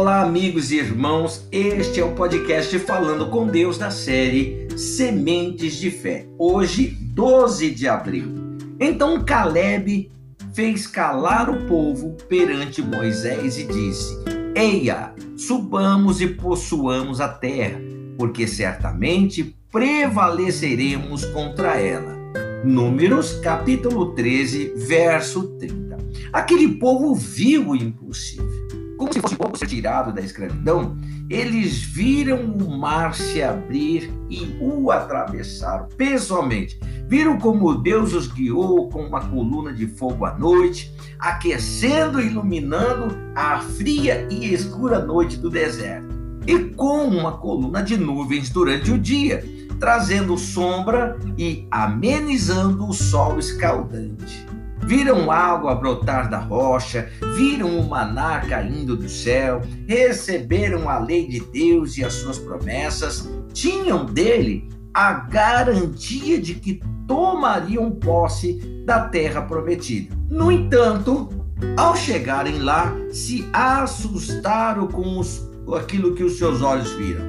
Olá, amigos e irmãos. Este é o podcast Falando com Deus da série Sementes de Fé. Hoje, 12 de abril. Então Caleb fez calar o povo perante Moisés e disse: Eia, subamos e possuamos a terra, porque certamente prevaleceremos contra ela. Números capítulo 13, verso 30. Aquele povo viu o impossível como se fosse pouco tirado da escravidão, eles viram o mar se abrir e o atravessaram pessoalmente. Viram como Deus os guiou com uma coluna de fogo à noite, aquecendo e iluminando a fria e escura noite do deserto, e com uma coluna de nuvens durante o dia, trazendo sombra e amenizando o sol escaldante viram água brotar da rocha, viram o maná caindo do céu, receberam a lei de Deus e as suas promessas, tinham dele a garantia de que tomariam posse da terra prometida. No entanto, ao chegarem lá, se assustaram com os, aquilo que os seus olhos viram.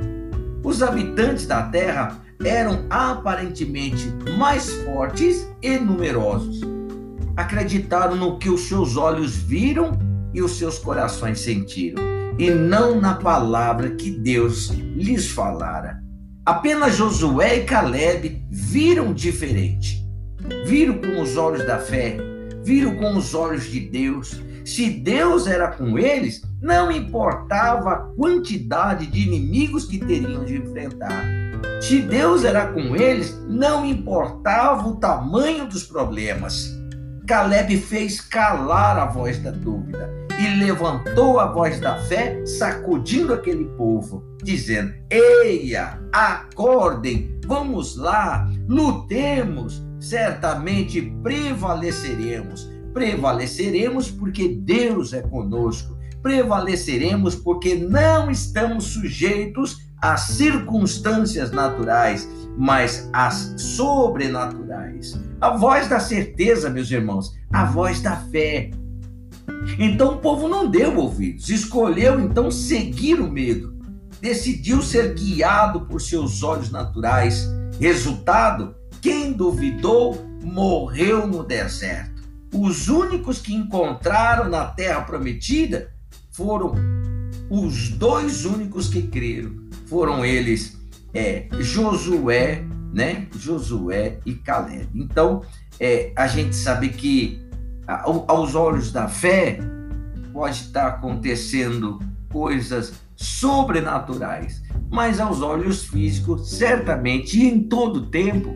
Os habitantes da terra eram aparentemente mais fortes e numerosos acreditaram no que os seus olhos viram e os seus corações sentiram, e não na palavra que Deus lhes falara. Apenas Josué e Caleb viram diferente. Viram com os olhos da fé, viram com os olhos de Deus. Se Deus era com eles, não importava a quantidade de inimigos que teriam de enfrentar. Se Deus era com eles, não importava o tamanho dos problemas. Caleb fez calar a voz da dúvida e levantou a voz da fé, sacudindo aquele povo, dizendo: Eia, acordem, vamos lá, lutemos, certamente prevaleceremos. Prevaleceremos porque Deus é conosco. Prevaleceremos porque não estamos sujeitos às circunstâncias naturais, mas as sobrenaturais. A voz da certeza, meus irmãos, a voz da fé. Então o povo não deu ouvidos, escolheu então seguir o medo, decidiu ser guiado por seus olhos naturais. Resultado: quem duvidou morreu no deserto. Os únicos que encontraram na terra prometida foram os dois únicos que creram. Foram eles é Josué, né? Josué e Caleb. Então, é, a gente sabe que aos olhos da fé pode estar acontecendo coisas sobrenaturais, mas aos olhos físicos, certamente e em todo tempo,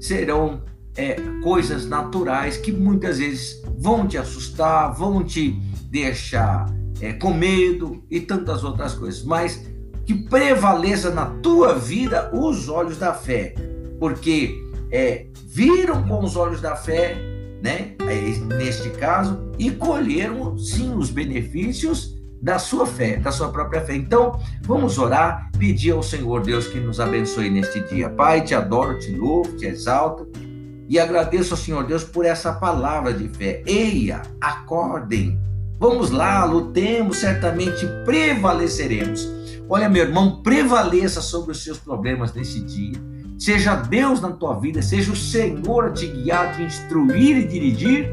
serão é, coisas naturais que muitas vezes vão te assustar, vão te deixar é, com medo e tantas outras coisas. Mas que prevaleça na tua vida os olhos da fé, porque é, viram com os olhos da fé, né? Neste caso, e colheram sim os benefícios da sua fé, da sua própria fé. Então, vamos orar, pedir ao Senhor Deus que nos abençoe neste dia. Pai, te adoro, te louvo, te exalto e agradeço ao Senhor Deus por essa palavra de fé. Eia, acordem. Vamos lá, lutemos, certamente prevaleceremos. Olha, meu irmão, prevaleça sobre os seus problemas nesse dia. Seja Deus na tua vida, seja o Senhor a te guiar, te instruir e dirigir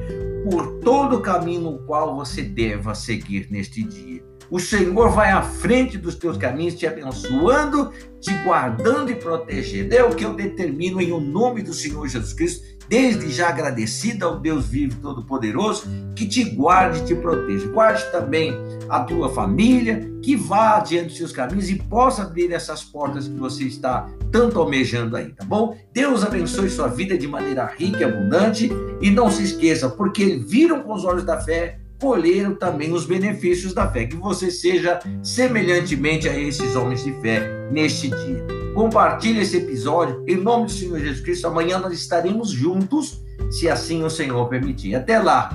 por todo o caminho no qual você deva seguir neste dia. O Senhor vai à frente dos teus caminhos, te abençoando, te guardando e protegendo. É o que eu determino em o nome do Senhor Jesus Cristo desde já agradecida ao Deus vivo Todo-Poderoso, que te guarde e te proteja. Guarde também a tua família, que vá adiante dos seus caminhos e possa abrir essas portas que você está tanto almejando aí, tá bom? Deus abençoe sua vida de maneira rica e abundante e não se esqueça, porque viram com os olhos da fé, colheram também os benefícios da fé. Que você seja semelhantemente a esses homens de fé neste dia. Compartilhe esse episódio. Em nome do Senhor Jesus Cristo, amanhã nós estaremos juntos, se assim o Senhor permitir. Até lá.